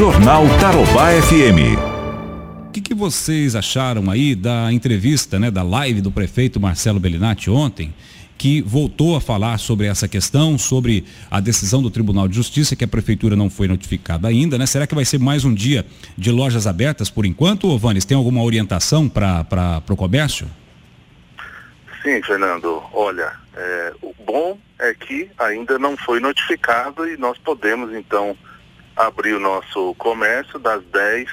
Jornal Tarobá FM. O que, que, vocês acharam aí da entrevista, né, da live do prefeito Marcelo Bellinati ontem, que voltou a falar sobre essa questão, sobre a decisão do Tribunal de Justiça, que a prefeitura não foi notificada ainda, né? Será que vai ser mais um dia de lojas abertas por enquanto, ou Vanes, tem alguma orientação para o comércio? Sim, Fernando. Olha, é, o bom é que ainda não foi notificado e nós podemos então abrir o nosso comércio das 10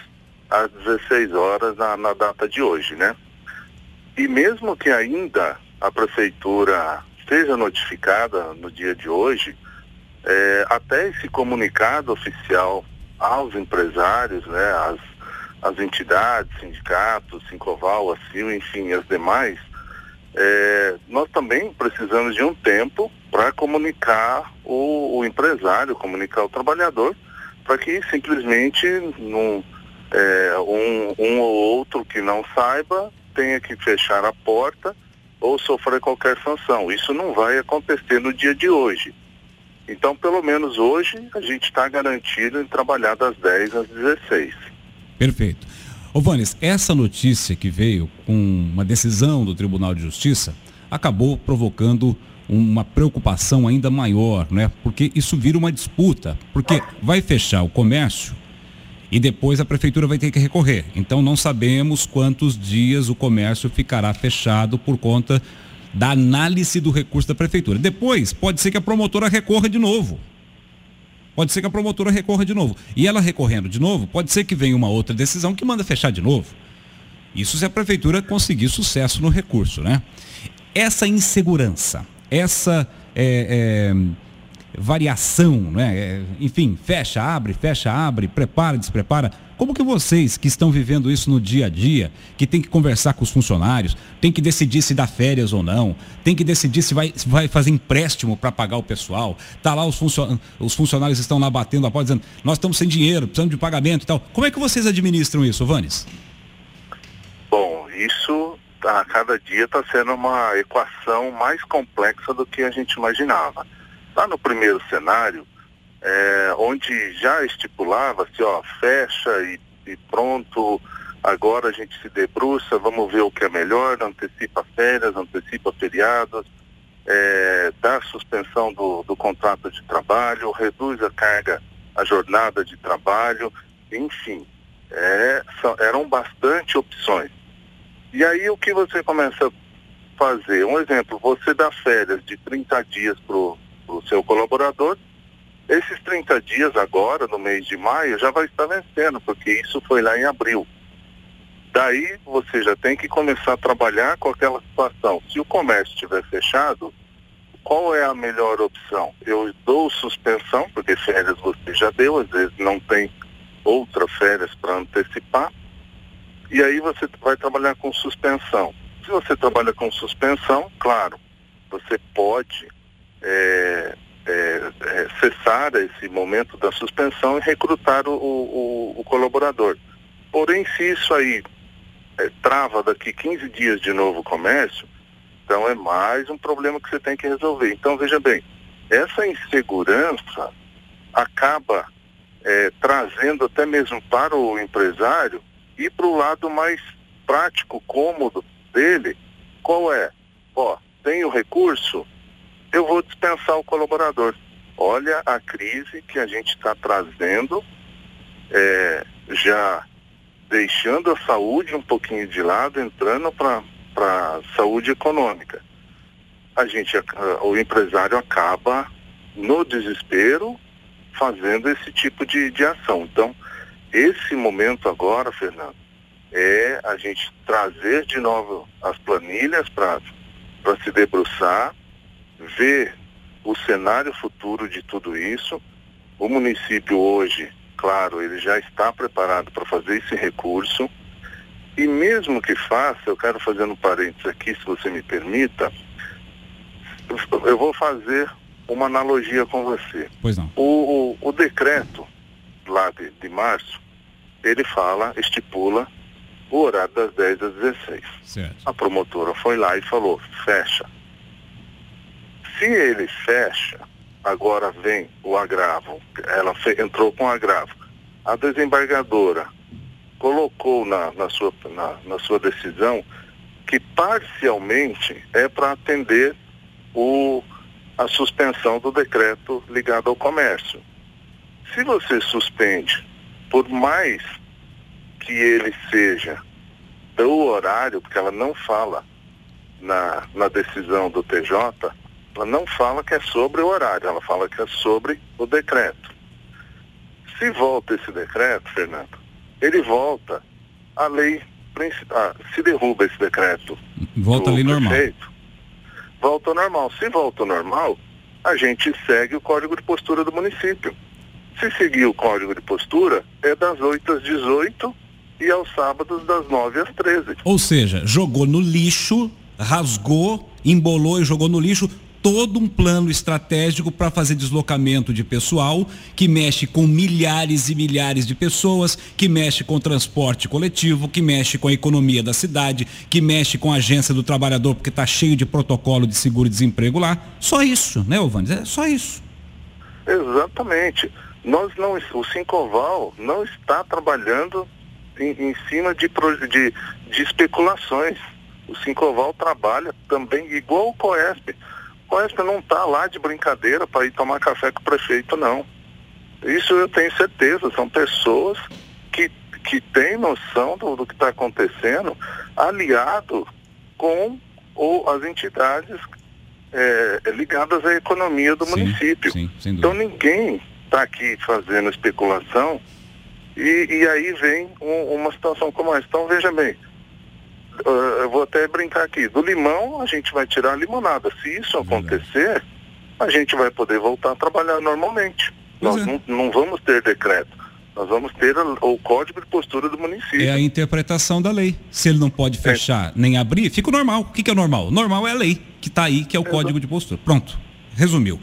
às 16 horas na, na data de hoje, né? E mesmo que ainda a prefeitura seja notificada no dia de hoje, é, até esse comunicado oficial aos empresários, né, às, entidades, sindicatos, Sincoval, a CIL, enfim, as demais, é, nós também precisamos de um tempo para comunicar o, o, empresário, comunicar o trabalhador, para que simplesmente é, um, um ou outro que não saiba tenha que fechar a porta ou sofrer qualquer sanção. Isso não vai acontecer no dia de hoje. Então, pelo menos hoje, a gente está garantido em trabalhar das 10 às 16. Perfeito. Ô Vanes, essa notícia que veio com uma decisão do Tribunal de Justiça acabou provocando uma preocupação ainda maior, né? Porque isso vira uma disputa, porque vai fechar o comércio e depois a prefeitura vai ter que recorrer. Então não sabemos quantos dias o comércio ficará fechado por conta da análise do recurso da prefeitura. Depois pode ser que a promotora recorra de novo pode ser que a promotora recorra de novo. E ela recorrendo de novo, pode ser que venha uma outra decisão que manda fechar de novo. Isso se a prefeitura conseguir sucesso no recurso, né? Essa insegurança, essa é, é, variação, né? Enfim, fecha, abre, fecha, abre, prepara, desprepara como que vocês que estão vivendo isso no dia a dia, que tem que conversar com os funcionários, tem que decidir se dá férias ou não, tem que decidir se vai, se vai fazer empréstimo para pagar o pessoal, tá lá os, funcion... os funcionários estão lá batendo a porta dizendo, nós estamos sem dinheiro, precisamos de pagamento e tal. Como é que vocês administram isso, Vanes? Bom, isso a cada dia está sendo uma equação mais complexa do que a gente imaginava. Lá no primeiro cenário, é, onde já estipulava-se, ó, fecha e, e, pronto, agora a gente se debruça, vamos ver o que é melhor, antecipa férias, antecipa feriados, é, dá suspensão do, do contrato de trabalho, reduz a carga, a jornada de trabalho, enfim, é, são, eram bastante opções. E aí o que você começa a fazer? Um exemplo, você dá férias de 30 dias para o seu colaborador, esses 30 dias agora, no mês de maio, já vai estar vencendo, porque isso foi lá em abril. Daí você já tem que começar a trabalhar com aquela situação. Se o comércio estiver fechado, qual é a melhor opção? Eu dou suspensão, porque férias você já deu, às vezes não tem outras férias para antecipar. E aí você vai trabalhar com suspensão. Se você trabalha com suspensão, claro, você pode é, é, é, cessar esse momento da suspensão e recrutar o, o, o colaborador. Porém, se isso aí é, trava daqui 15 dias de novo o comércio, então é mais um problema que você tem que resolver. Então, veja bem, essa insegurança acaba é, trazendo até mesmo para o empresário e para o lado mais prático, cômodo dele, qual é? Ó, tem o recurso, eu vou dispensar o colaborador. Olha a crise que a gente está trazendo, é, já deixando a saúde um pouquinho de lado, entrando para a saúde econômica. A gente, o empresário acaba, no desespero, fazendo esse tipo de, de ação. Então, esse momento agora, Fernando, é a gente trazer de novo as planilhas para se debruçar, ver o cenário futuro de tudo isso. O município hoje, claro, ele já está preparado para fazer esse recurso. E mesmo que faça, eu quero fazer um parênteses aqui, se você me permita, eu vou fazer uma analogia com você. Pois não. O, o, o decreto lá de, de março, ele fala, estipula o horário das 10 às 16. Certo. A promotora foi lá e falou, fecha. Se ele fecha, agora vem o agravo, ela entrou com agravo. a desembargadora colocou na, na, sua, na, na sua decisão que parcialmente é para atender o, a suspensão do decreto ligado ao comércio. Se você suspende, por mais que ele seja do horário, porque ela não fala na, na decisão do TJ, ela não fala que é sobre o horário, ela fala que é sobre o decreto. Se volta esse decreto, Fernando, ele volta à lei principal. Se derruba esse decreto. Volta à lei normal. Volta ao normal. Se volta ao normal, a gente segue o código de postura do município. Se seguir o código de postura, é das 8 às 18 e aos sábados das 9 às 13. Ou seja, jogou no lixo, rasgou, embolou e jogou no lixo todo um plano estratégico para fazer deslocamento de pessoal, que mexe com milhares e milhares de pessoas, que mexe com transporte coletivo, que mexe com a economia da cidade, que mexe com a agência do trabalhador, porque está cheio de protocolo de seguro-desemprego lá. Só isso, né, Ovanes? É só isso. Exatamente. Nós não, o Sincoval não está trabalhando em, em cima de, de, de especulações. O Sincoval trabalha também igual o Coesp o Coesp não está lá de brincadeira para ir tomar café com o prefeito, não. Isso eu tenho certeza, são pessoas que, que têm noção do, do que está acontecendo, aliado com ou as entidades é, ligadas à economia do sim, município. Sim, então ninguém está aqui fazendo especulação e, e aí vem um, uma situação como essa. Então veja bem, uh, eu vou até brincar aqui, do limão a gente vai tirar a limonada. Se isso acontecer, a gente vai poder voltar a trabalhar normalmente. Pois Nós é. não, não vamos ter decreto. Nós vamos ter o código de postura do município. É a interpretação da lei. Se ele não pode fechar é. nem abrir, fica o normal. O que, que é normal? Normal é a lei que está aí, que é o código de postura. Pronto. Resumiu.